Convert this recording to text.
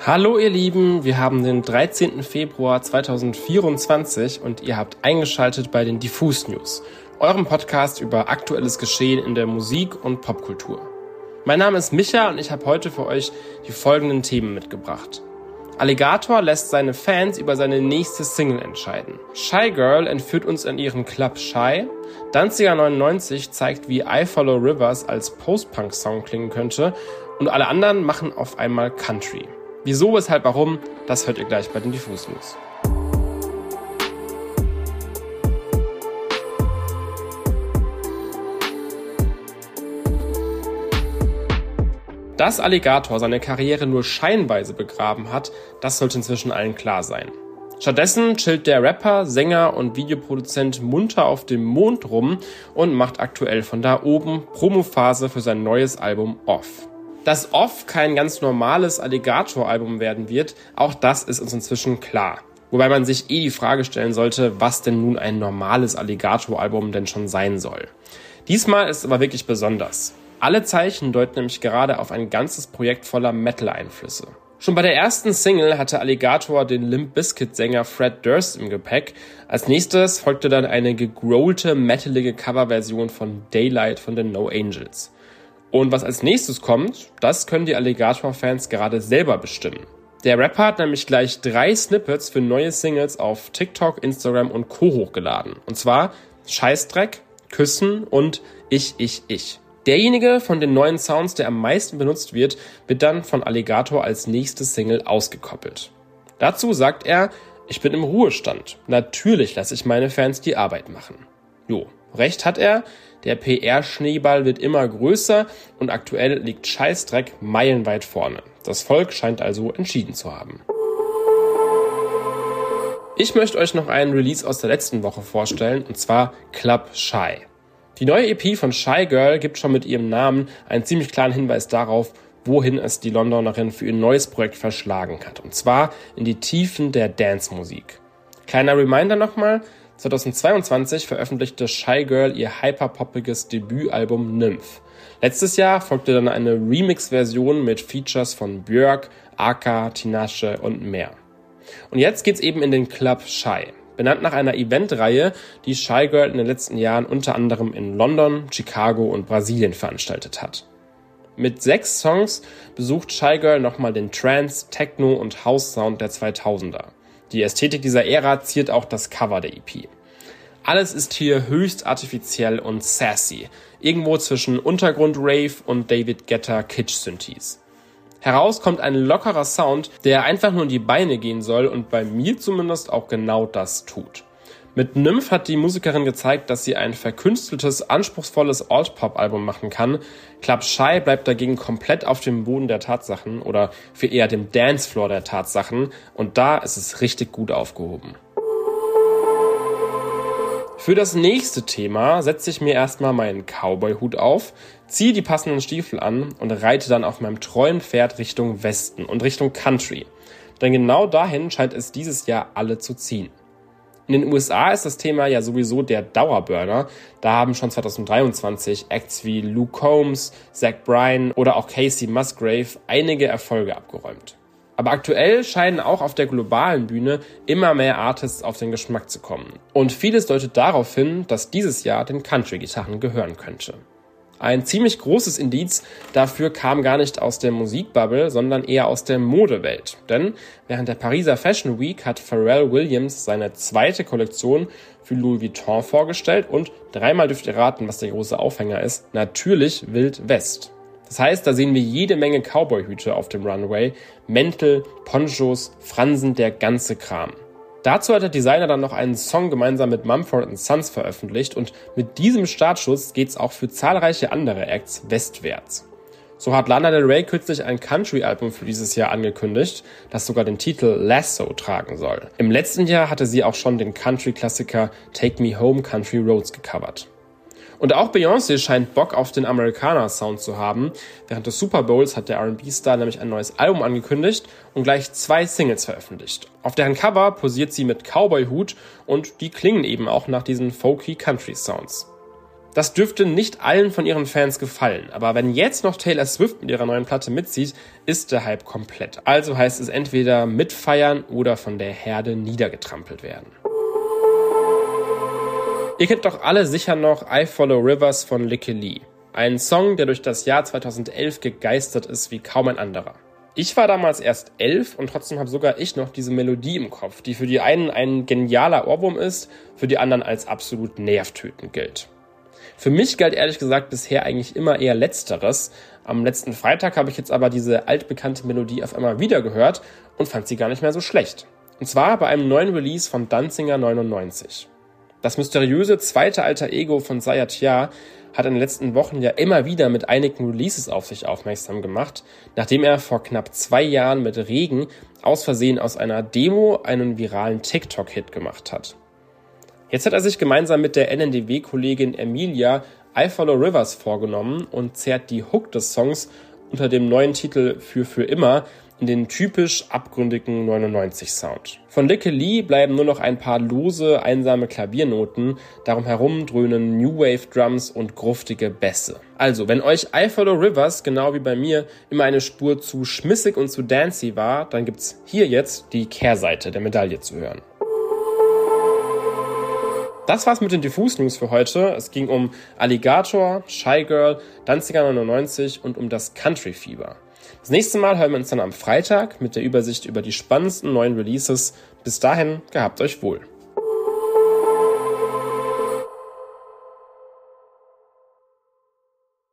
Hallo ihr Lieben, wir haben den 13. Februar 2024 und ihr habt eingeschaltet bei den Diffus News, eurem Podcast über aktuelles Geschehen in der Musik- und Popkultur. Mein Name ist Micha und ich habe heute für euch die folgenden Themen mitgebracht. Alligator lässt seine Fans über seine nächste Single entscheiden. Shy Girl entführt uns in ihren Club Shy. Danziger 99 zeigt, wie I Follow Rivers als Post-Punk-Song klingen könnte. Und alle anderen machen auf einmal Country. Wieso, weshalb, warum, das hört ihr gleich bei den Diffus News. Dass Alligator seine Karriere nur scheinweise begraben hat, das sollte inzwischen allen klar sein. Stattdessen chillt der Rapper, Sänger und Videoproduzent munter auf dem Mond rum und macht aktuell von da oben Promophase für sein neues Album Off. Dass Off kein ganz normales Alligator-Album werden wird, auch das ist uns inzwischen klar. Wobei man sich eh die Frage stellen sollte, was denn nun ein normales Alligator-Album denn schon sein soll. Diesmal ist es aber wirklich besonders. Alle Zeichen deuten nämlich gerade auf ein ganzes Projekt voller Metal-Einflüsse. Schon bei der ersten Single hatte Alligator den Limp Bizkit-Sänger Fred Durst im Gepäck. Als nächstes folgte dann eine gegrollte, metalige Coverversion von Daylight von den No Angels. Und was als nächstes kommt, das können die Alligator-Fans gerade selber bestimmen. Der Rapper hat nämlich gleich drei Snippets für neue Singles auf TikTok, Instagram und Co. hochgeladen. Und zwar Scheißdreck, Küssen und Ich, Ich, Ich. Derjenige von den neuen Sounds, der am meisten benutzt wird, wird dann von Alligator als nächste Single ausgekoppelt. Dazu sagt er, ich bin im Ruhestand. Natürlich lasse ich meine Fans die Arbeit machen. Jo, recht hat er, der PR-Schneeball wird immer größer und aktuell liegt Scheißdreck meilenweit vorne. Das Volk scheint also entschieden zu haben. Ich möchte euch noch einen Release aus der letzten Woche vorstellen, und zwar Club Shy. Die neue EP von Shy Girl gibt schon mit ihrem Namen einen ziemlich klaren Hinweis darauf, wohin es die Londonerin für ihr neues Projekt verschlagen hat. Und zwar in die Tiefen der Dance-Musik. Kleiner Reminder nochmal, 2022 veröffentlichte Shy Girl ihr hyperpoppiges Debütalbum Nymph. Letztes Jahr folgte dann eine Remix-Version mit Features von Björk, Aka, Tinashe und mehr. Und jetzt geht's eben in den Club Shy. Benannt nach einer Eventreihe, die Shy Girl in den letzten Jahren unter anderem in London, Chicago und Brasilien veranstaltet hat. Mit sechs Songs besucht Shy Girl nochmal den Trance, Techno und House Sound der 2000er. Die Ästhetik dieser Ära ziert auch das Cover der EP. Alles ist hier höchst artifiziell und sassy, irgendwo zwischen Untergrund-Rave und David Guetta Kitsch-Synthes. Heraus kommt ein lockerer Sound, der einfach nur in die Beine gehen soll und bei mir zumindest auch genau das tut. Mit Nymph hat die Musikerin gezeigt, dass sie ein verkünsteltes, anspruchsvolles Alt-Pop-Album machen kann. Club Shy bleibt dagegen komplett auf dem Boden der Tatsachen oder viel eher dem Dancefloor der Tatsachen und da ist es richtig gut aufgehoben. Für das nächste Thema setze ich mir erstmal meinen Cowboy-Hut auf, ziehe die passenden Stiefel an und reite dann auf meinem treuen Pferd Richtung Westen und Richtung Country. Denn genau dahin scheint es dieses Jahr alle zu ziehen. In den USA ist das Thema ja sowieso der Dauerburner. Da haben schon 2023 Acts wie Luke Combs, Zach Bryan oder auch Casey Musgrave einige Erfolge abgeräumt. Aber aktuell scheinen auch auf der globalen Bühne immer mehr Artists auf den Geschmack zu kommen. Und vieles deutet darauf hin, dass dieses Jahr den Country-Gitarren gehören könnte. Ein ziemlich großes Indiz dafür kam gar nicht aus der Musikbubble, sondern eher aus der Modewelt. Denn während der Pariser Fashion Week hat Pharrell Williams seine zweite Kollektion für Louis Vuitton vorgestellt und dreimal dürft ihr raten, was der große Aufhänger ist. Natürlich Wild West. Das heißt, da sehen wir jede Menge Cowboyhüte auf dem Runway, Mäntel, Ponchos, Fransen, der ganze Kram. Dazu hat der Designer dann noch einen Song gemeinsam mit Mumford Sons veröffentlicht und mit diesem Startschuss geht's auch für zahlreiche andere Acts westwärts. So hat Lana Del Rey kürzlich ein Country-Album für dieses Jahr angekündigt, das sogar den Titel Lasso tragen soll. Im letzten Jahr hatte sie auch schon den Country-Klassiker Take Me Home Country Roads gecovert. Und auch Beyoncé scheint Bock auf den Amerikaner-Sound zu haben. Während des Super Bowls hat der R&B-Star nämlich ein neues Album angekündigt und gleich zwei Singles veröffentlicht. Auf deren Cover posiert sie mit Cowboy-Hut und die klingen eben auch nach diesen folky Country-Sounds. Das dürfte nicht allen von ihren Fans gefallen, aber wenn jetzt noch Taylor Swift mit ihrer neuen Platte mitzieht, ist der Hype komplett. Also heißt es entweder mitfeiern oder von der Herde niedergetrampelt werden. Ihr kennt doch alle sicher noch I Follow Rivers von Licky Lee. Ein Song, der durch das Jahr 2011 gegeistert ist wie kaum ein anderer. Ich war damals erst elf und trotzdem habe sogar ich noch diese Melodie im Kopf, die für die einen ein genialer Ohrwurm ist, für die anderen als absolut nervtötend gilt. Für mich galt ehrlich gesagt bisher eigentlich immer eher Letzteres. Am letzten Freitag habe ich jetzt aber diese altbekannte Melodie auf einmal wieder gehört und fand sie gar nicht mehr so schlecht. Und zwar bei einem neuen Release von Danzinger 99. Das mysteriöse zweite alter Ego von Sayatya hat in den letzten Wochen ja immer wieder mit einigen Releases auf sich aufmerksam gemacht, nachdem er vor knapp zwei Jahren mit Regen aus Versehen aus einer Demo einen viralen TikTok-Hit gemacht hat. Jetzt hat er sich gemeinsam mit der NNDW-Kollegin Emilia I Follow Rivers vorgenommen und zerrt die Hook des Songs unter dem neuen Titel Für für immer in den typisch abgründigen 99 Sound. Von Licky Lee bleiben nur noch ein paar lose, einsame Klaviernoten, darum herum dröhnen New Wave Drums und gruftige Bässe. Also, wenn euch I Follow Rivers genau wie bei mir immer eine Spur zu schmissig und zu dancy war, dann gibt's hier jetzt die Kehrseite der Medaille zu hören. Das war's mit den Diffus News für heute. Es ging um Alligator, Shy Girl, Danziger 99 und um das Country Fieber. Das nächste Mal hören wir uns dann am Freitag mit der Übersicht über die spannendsten neuen Releases. Bis dahin, gehabt euch wohl.